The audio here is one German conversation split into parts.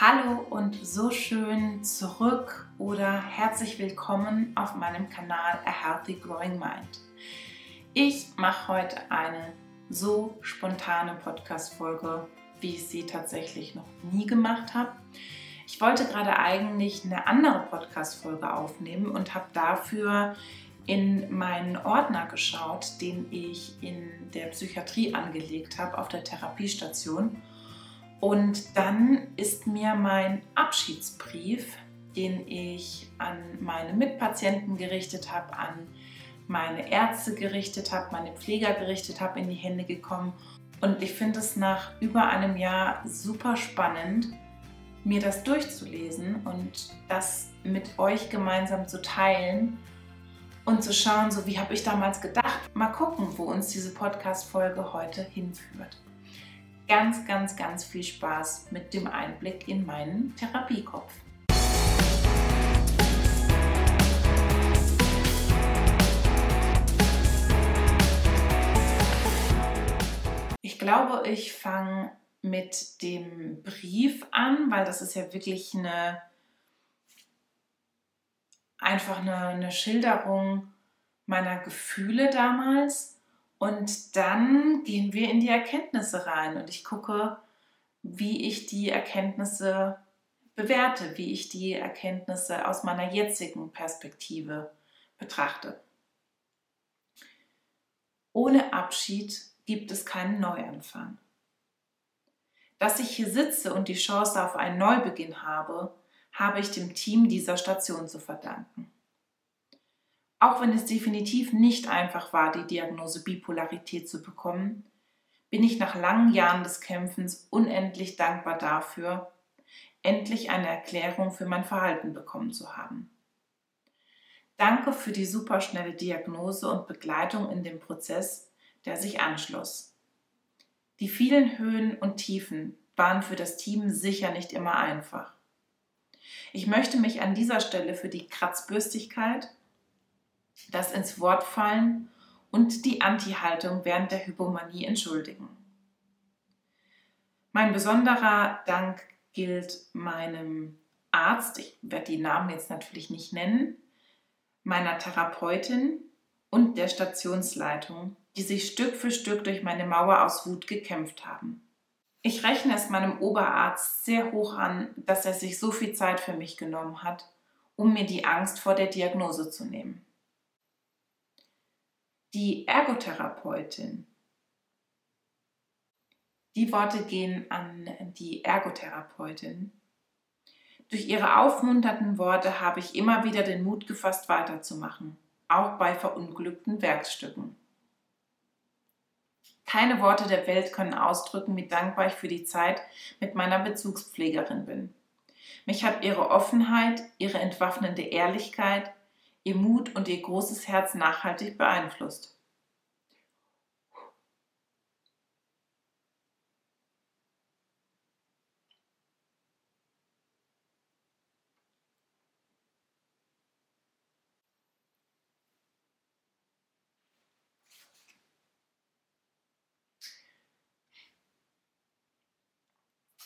Hallo und so schön zurück oder herzlich willkommen auf meinem Kanal A Healthy Growing Mind. Ich mache heute eine so spontane Podcast-Folge, wie ich sie tatsächlich noch nie gemacht habe. Ich wollte gerade eigentlich eine andere Podcast-Folge aufnehmen und habe dafür in meinen Ordner geschaut, den ich in der Psychiatrie angelegt habe, auf der Therapiestation. Und dann ist mir mein Abschiedsbrief, den ich an meine Mitpatienten gerichtet habe, an meine Ärzte gerichtet habe, meine Pfleger gerichtet habe, in die Hände gekommen. Und ich finde es nach über einem Jahr super spannend, mir das durchzulesen und das mit euch gemeinsam zu teilen und zu schauen, so wie habe ich damals gedacht. Mal gucken, wo uns diese Podcast-Folge heute hinführt. Ganz, ganz, ganz viel Spaß mit dem Einblick in meinen Therapiekopf. Ich glaube, ich fange mit dem Brief an, weil das ist ja wirklich eine einfach eine, eine Schilderung meiner Gefühle damals. Und dann gehen wir in die Erkenntnisse rein und ich gucke, wie ich die Erkenntnisse bewerte, wie ich die Erkenntnisse aus meiner jetzigen Perspektive betrachte. Ohne Abschied gibt es keinen Neuanfang. Dass ich hier sitze und die Chance auf einen Neubeginn habe, habe ich dem Team dieser Station zu verdanken. Auch wenn es definitiv nicht einfach war, die Diagnose Bipolarität zu bekommen, bin ich nach langen Jahren des Kämpfens unendlich dankbar dafür, endlich eine Erklärung für mein Verhalten bekommen zu haben. Danke für die superschnelle Diagnose und Begleitung in dem Prozess, der sich anschloss. Die vielen Höhen und Tiefen waren für das Team sicher nicht immer einfach. Ich möchte mich an dieser Stelle für die Kratzbürstigkeit, das ins Wort fallen und die Anti-Haltung während der Hypomanie entschuldigen. Mein besonderer Dank gilt meinem Arzt, ich werde die Namen jetzt natürlich nicht nennen, meiner Therapeutin und der Stationsleitung, die sich Stück für Stück durch meine Mauer aus Wut gekämpft haben. Ich rechne es meinem Oberarzt sehr hoch an, dass er sich so viel Zeit für mich genommen hat, um mir die Angst vor der Diagnose zu nehmen. Die Ergotherapeutin. Die Worte gehen an die Ergotherapeutin. Durch ihre aufmunternden Worte habe ich immer wieder den Mut gefasst, weiterzumachen, auch bei verunglückten Werkstücken. Keine Worte der Welt können ausdrücken, wie dankbar ich für die Zeit mit meiner Bezugspflegerin bin. Mich hat ihre Offenheit, ihre entwaffnende Ehrlichkeit, ihr Mut und ihr großes Herz nachhaltig beeinflusst.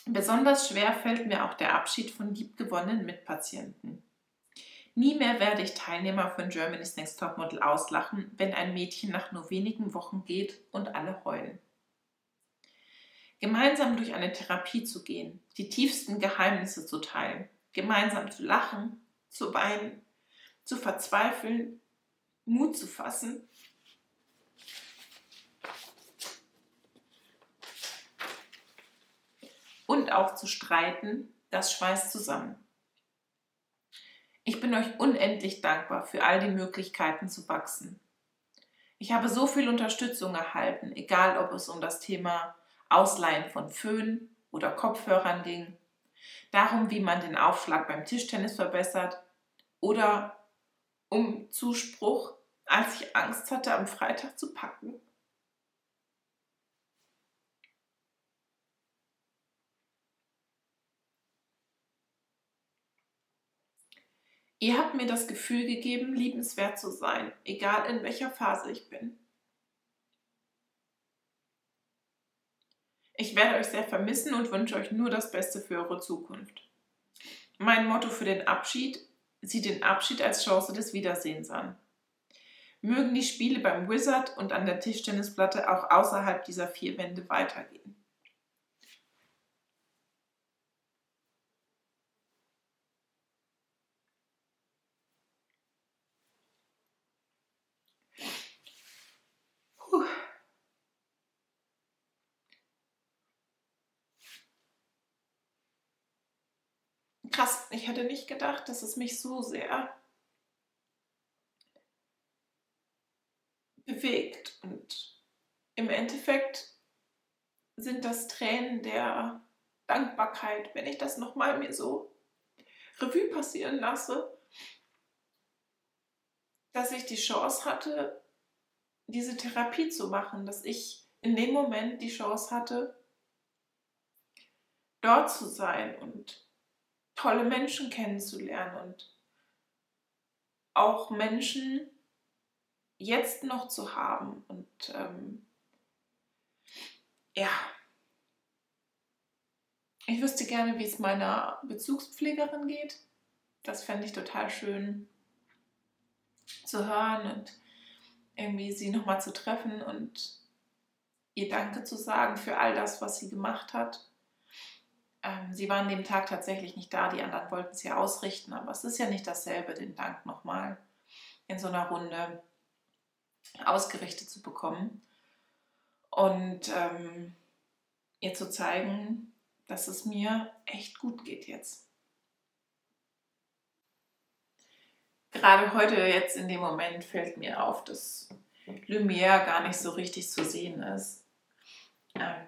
Besonders schwer fällt mir auch der Abschied von liebgewonnenen Mitpatienten. Nie mehr werde ich Teilnehmer von Germany's Next Topmodel auslachen, wenn ein Mädchen nach nur wenigen Wochen geht und alle heulen. Gemeinsam durch eine Therapie zu gehen, die tiefsten Geheimnisse zu teilen, gemeinsam zu lachen, zu weinen, zu verzweifeln, Mut zu fassen und auch zu streiten, das schweißt zusammen. Ich bin euch unendlich dankbar für all die Möglichkeiten zu wachsen. Ich habe so viel Unterstützung erhalten, egal ob es um das Thema Ausleihen von Föhn oder Kopfhörern ging, darum, wie man den Aufschlag beim Tischtennis verbessert oder um Zuspruch, als ich Angst hatte, am Freitag zu packen. Ihr habt mir das Gefühl gegeben, liebenswert zu sein, egal in welcher Phase ich bin. Ich werde euch sehr vermissen und wünsche euch nur das Beste für eure Zukunft. Mein Motto für den Abschied sieht den Abschied als Chance des Wiedersehens an. Mögen die Spiele beim Wizard und an der Tischtennisplatte auch außerhalb dieser vier Wände weitergehen. Krass, ich hätte nicht gedacht, dass es mich so sehr bewegt. Und im Endeffekt sind das Tränen der Dankbarkeit, wenn ich das nochmal mir so Revue passieren lasse, dass ich die Chance hatte, diese Therapie zu machen, dass ich in dem Moment die Chance hatte, dort zu sein und tolle Menschen kennenzulernen und auch Menschen jetzt noch zu haben. Und ähm, ja, ich wüsste gerne, wie es meiner Bezugspflegerin geht. Das fände ich total schön zu hören und irgendwie sie nochmal zu treffen und ihr Danke zu sagen für all das, was sie gemacht hat. Ähm, sie waren dem Tag tatsächlich nicht da, die anderen wollten es ja ausrichten, aber es ist ja nicht dasselbe, den Dank nochmal in so einer Runde ausgerichtet zu bekommen und ähm, ihr zu zeigen, dass es mir echt gut geht jetzt. Gerade heute, jetzt in dem Moment, fällt mir auf, dass Lumière gar nicht so richtig zu sehen ist. Ähm,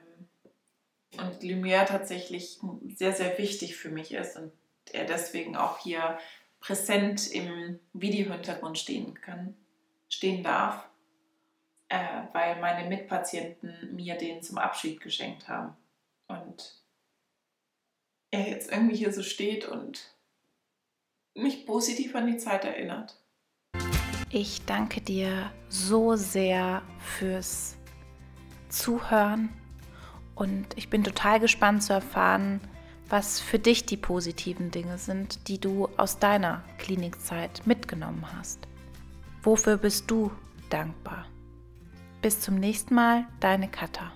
und Lumière tatsächlich sehr, sehr wichtig für mich ist und er deswegen auch hier präsent im Videohintergrund stehen kann, stehen darf, äh, weil meine Mitpatienten mir den zum Abschied geschenkt haben. Und er jetzt irgendwie hier so steht und mich positiv an die Zeit erinnert. Ich danke dir so sehr fürs Zuhören und ich bin total gespannt zu erfahren, was für dich die positiven Dinge sind, die du aus deiner Klinikzeit mitgenommen hast. Wofür bist du dankbar? Bis zum nächsten Mal, deine Katha.